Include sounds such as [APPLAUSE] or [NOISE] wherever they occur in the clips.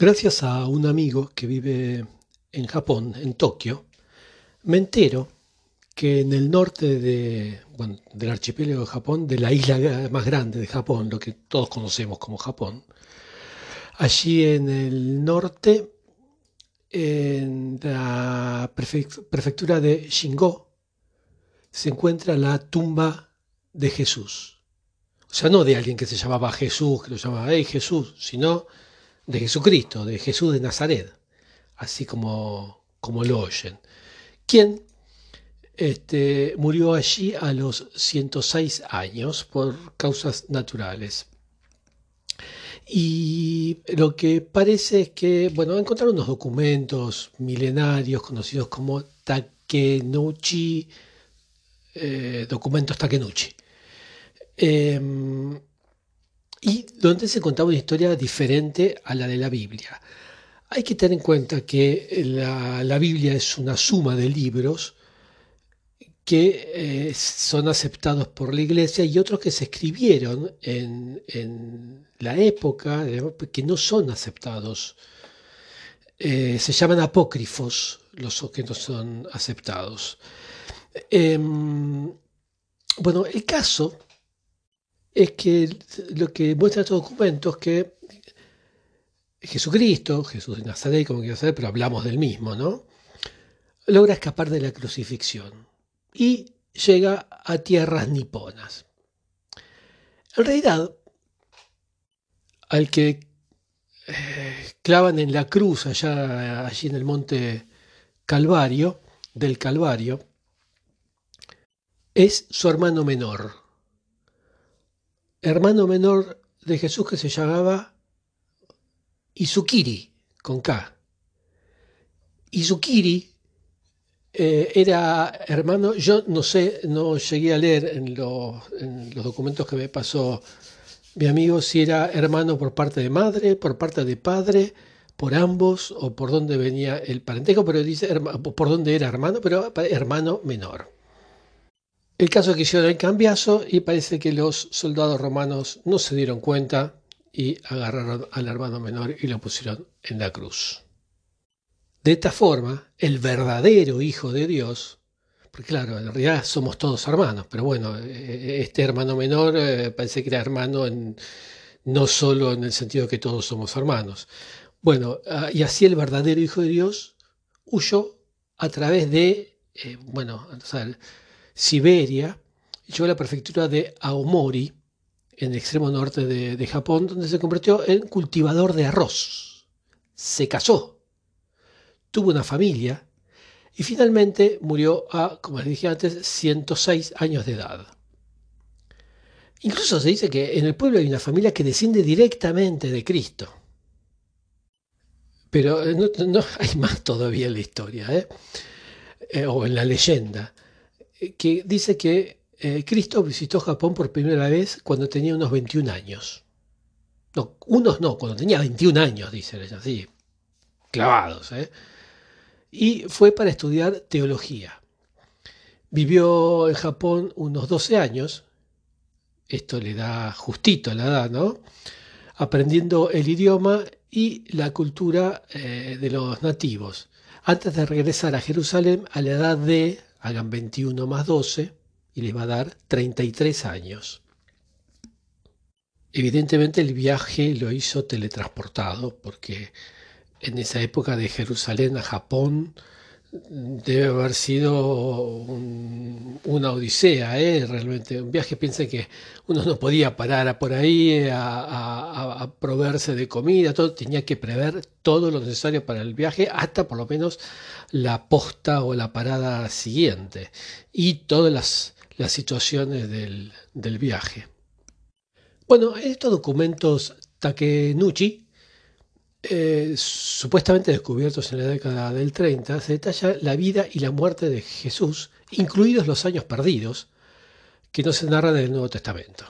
Gracias a un amigo que vive en Japón, en Tokio, me entero que en el norte del archipiélago de Japón, de la isla más grande de Japón, lo que todos conocemos como Japón, allí en el norte, en la prefectura de Shingo, se encuentra la tumba de Jesús. O sea, no de alguien que se llamaba Jesús, que lo llamaba hey, Jesús, sino de Jesucristo, de Jesús de Nazaret, así como, como lo oyen, quien este, murió allí a los 106 años por causas naturales. Y lo que parece es que, bueno, encontraron unos documentos milenarios conocidos como Takenuchi, eh, documentos Takenuchi. Em, y donde se contaba una historia diferente a la de la Biblia. Hay que tener en cuenta que la, Biblia es una suma de libros que eh, son aceptados por la iglesia y otros que se escribieron en, la época que no son aceptados. Eh, se llaman apócrifos los que no son aceptados. Em, bueno, el caso es que lo que muestra estos documentos que Jesucristo, Jesús de Nazaret, como quiero saber, pero hablamos del mismo, ¿no? Logra escapar de la crucifixión y llega a tierras niponas. En realidad, al que eh, clavan en la cruz allá allí en el monte Calvario, del Calvario, es su hermano menor, hermano menor de Jesús que se llamaba Izukiri, con K. Izukiri eh, era hermano, yo no sé, no llegué a leer en, los documentos que me pasó mi amigo si era hermano por parte de madre, por parte de padre, por ambos o por dónde venía el parentesco, pero dice por dónde era hermano, pero hermano menor. El caso es que hicieron el cambiazo y parece que los soldados romanos no se dieron cuenta y agarraron al hermano menor y lo pusieron en la cruz. De esta forma, el verdadero Hijo de Dios, porque claro, en realidad somos todos hermanos, pero bueno, e, e, este hermano menor eh, parece que era hermano no solo en el sentido que todos somos hermanos. Bueno, ah, y así el verdadero Hijo de Dios huyó a través de, eh, bueno, Siberia, llegó a la prefectura de Aomori, en el extremo norte de, Japón, donde se convirtió en cultivador de arroz. Se casó, tuvo una familia y finalmente murió a, como les dije antes, 106 años de edad. Incluso se dice que en el pueblo hay una familia que desciende directamente de Cristo. Pero no, hay más todavía en la historia, ¿eh? Eh, o en la leyenda que dice que eh, Cristo visitó Japón por primera vez cuando tenía unos 21 años. No, unos no, cuando tenía 21 años, dicen así, clavados. ¿eh? Y fue para estudiar teología. Vivió en Japón unos 12 años, esto le da justito la edad, ¿no? Aprendiendo el idioma y la cultura eh, de los nativos, antes de regresar a Jerusalén a la edad de hagan 21 más 12 y les va a dar 33 años. Evidentemente el viaje lo hizo teletransportado porque en esa época de Jerusalén a Japón debe haber sido una odisea, ¿eh? realmente. Un viaje, piensa que uno no podía parar por ahí a, proveerse de comida, todo, tenía que prever todo lo necesario para el viaje, hasta por lo menos la posta o la parada siguiente, y todas las, situaciones del, viaje. Bueno, estos documentos Takenuchi, eh, supuestamente descubiertos en la década del 30, se detalla la vida y la muerte de Jesús, incluidos los años perdidos, que no se narran en el Nuevo Testamento.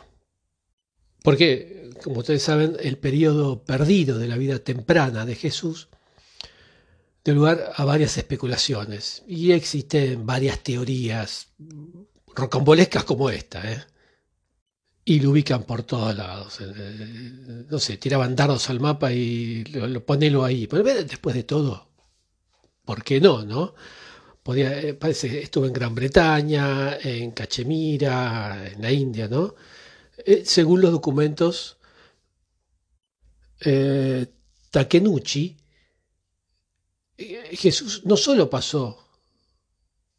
Porque, como ustedes saben, el periodo perdido de la vida temprana de Jesús dio lugar a varias especulaciones y existen varias teorías rocambolescas como esta. ¿eh? Y lo ubican por todos lados. No sé, tiraban dardos al mapa y lo, ponelo ahí. Pero después de todo, ¿por qué no, no? Podía, eh, parece, estuvo en Gran Bretaña, en Cachemira, en la India, ¿no? Eh, según los documentos, eh, Takenuchi, Jesús no solo pasó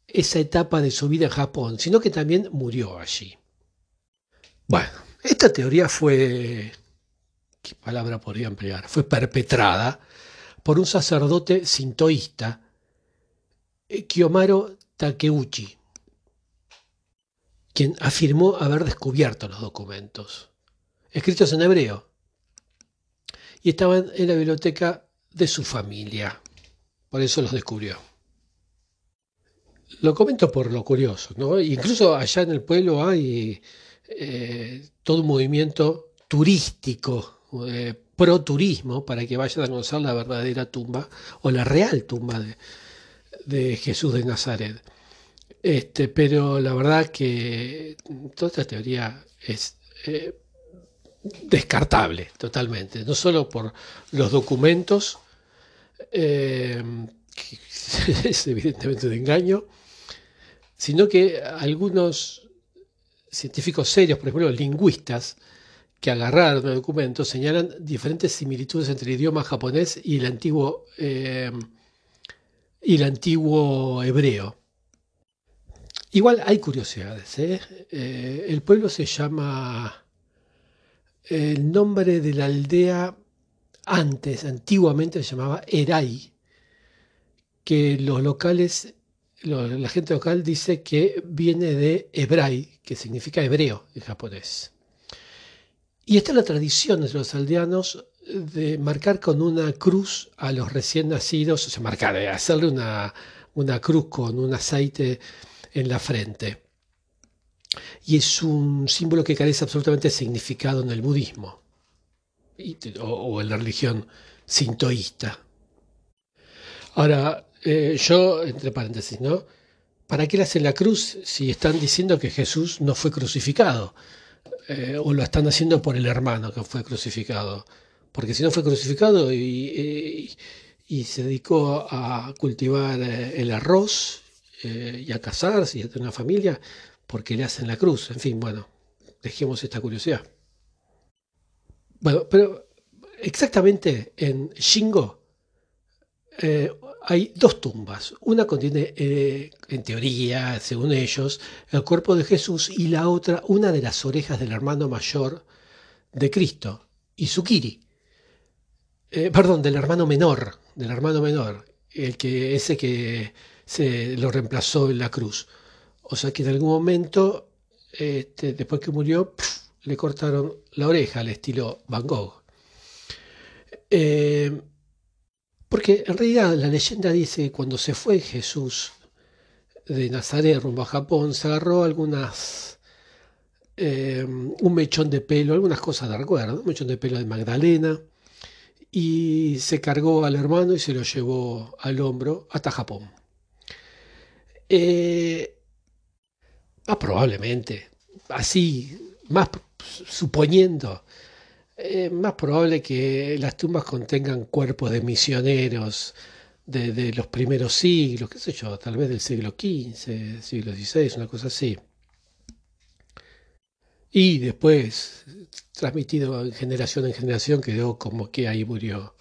esa etapa de su vida en Japón, sino que también murió allí. Bueno, esta teoría fue, ¿qué palabra podría emplear? Fue perpetrada por un sacerdote sintoísta, eh, Kiyomaro Takeuchi, quien afirmó haber descubierto los documentos, escritos en hebreo, y estaban en la biblioteca de su familia. Por eso los descubrió. Lo comento por lo curioso, ¿no? Incluso allá en el pueblo hay eh, todo un movimiento turístico, eh, pro turismo, para que vayan a conocer la verdadera tumba o la real tumba de, Jesús de Nazaret. Este, pero la verdad que toda esta teoría es eh, descartable totalmente, no solo por los documentos, que [LAUGHS] es evidentemente de engaño, sino que algunos científicos serios, por ejemplo, lingüistas, que agarraron el documento, señalan diferentes similitudes entre el idioma japonés y el antiguo, eh, y el antiguo hebreo. Igual hay curiosidades. ¿eh? Eh, el pueblo se llama. El nombre de la aldea antes, antiguamente se llamaba Erai, que los locales la gente local dice que viene de hebrai, que significa hebreo en japonés. Y esta es la tradición de los aldeanos de marcar con una cruz a los recién nacidos, o sea, marcar, eh, hacerle una, una cruz con un aceite en la frente. Y es un símbolo que carece absolutamente de significado en el budismo o, en la religión sintoísta. Ahora, eh, yo, entre paréntesis, ¿no? ¿Para qué le hacen la cruz si están diciendo que Jesús no fue crucificado? Eh, o lo están haciendo por el hermano que fue crucificado. Porque si no fue crucificado y, se dedicó a cultivar eh, el arroz y a casarse y a tener una familia, porque le hacen la cruz. En fin, bueno, dejemos esta curiosidad. Bueno, pero exactamente en Shingo, hay dos tumbas. Una contiene, eh, en teoría, según ellos, el cuerpo de Jesús y la otra una de las orejas del hermano mayor de Cristo, Isukiri. Eh, perdón, del hermano menor, del hermano menor, el que, ese que se lo reemplazó en la cruz. O sea que en algún momento, este, después que murió, le cortaron la oreja al estilo Van Gogh. Eh, porque en realidad la leyenda dice que cuando se fue Jesús de Nazaret rumbo a Japón, se agarró algunas, eh, un mechón de pelo, algunas cosas de recuerdo, un mechón de pelo de Magdalena, y se cargó al hermano y se lo llevó al hombro hasta Japón. Más probablemente, así, más suponiendo es más probable que las tumbas contengan cuerpos de misioneros de, los primeros siglos, qué sé yo, tal vez del siglo XV, siglo XVI, una cosa así. Y después, transmitido en generación en generación, quedó como que ahí murió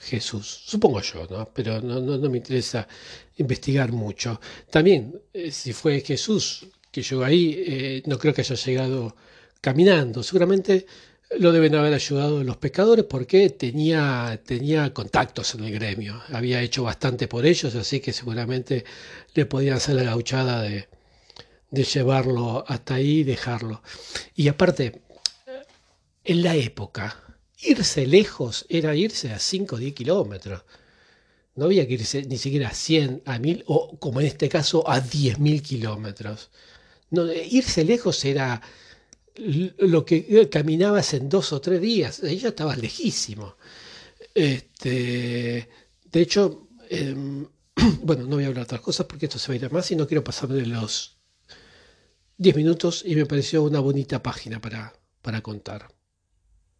Jesús. Supongo yo, ¿no? Pero no, no, me interesa investigar mucho. También, eh, si fue Jesús que llegó ahí, eh, no creo que haya llegado caminando. Seguramente lo deben haber ayudado los pescadores porque tenía, tenía contactos en el gremio, había hecho bastante por ellos, así que seguramente le podían hacer la gauchada de, de llevarlo hasta ahí y dejarlo. Y aparte, en la época, irse lejos era irse a 5 o 10 kilómetros. No había que irse ni siquiera a 100, a 1000 o como en este caso a 10.000 kilómetros. No, irse lejos era lo que eh, caminabas en dos o tres días, ahí ya estabas lejísimo. Este, de hecho, em, [CLEARS THROAT] bueno, no voy a hablar de otras cosas porque esto se va a ir a más y no quiero pasarme los 10 minutos y me pareció una bonita página para, para contar.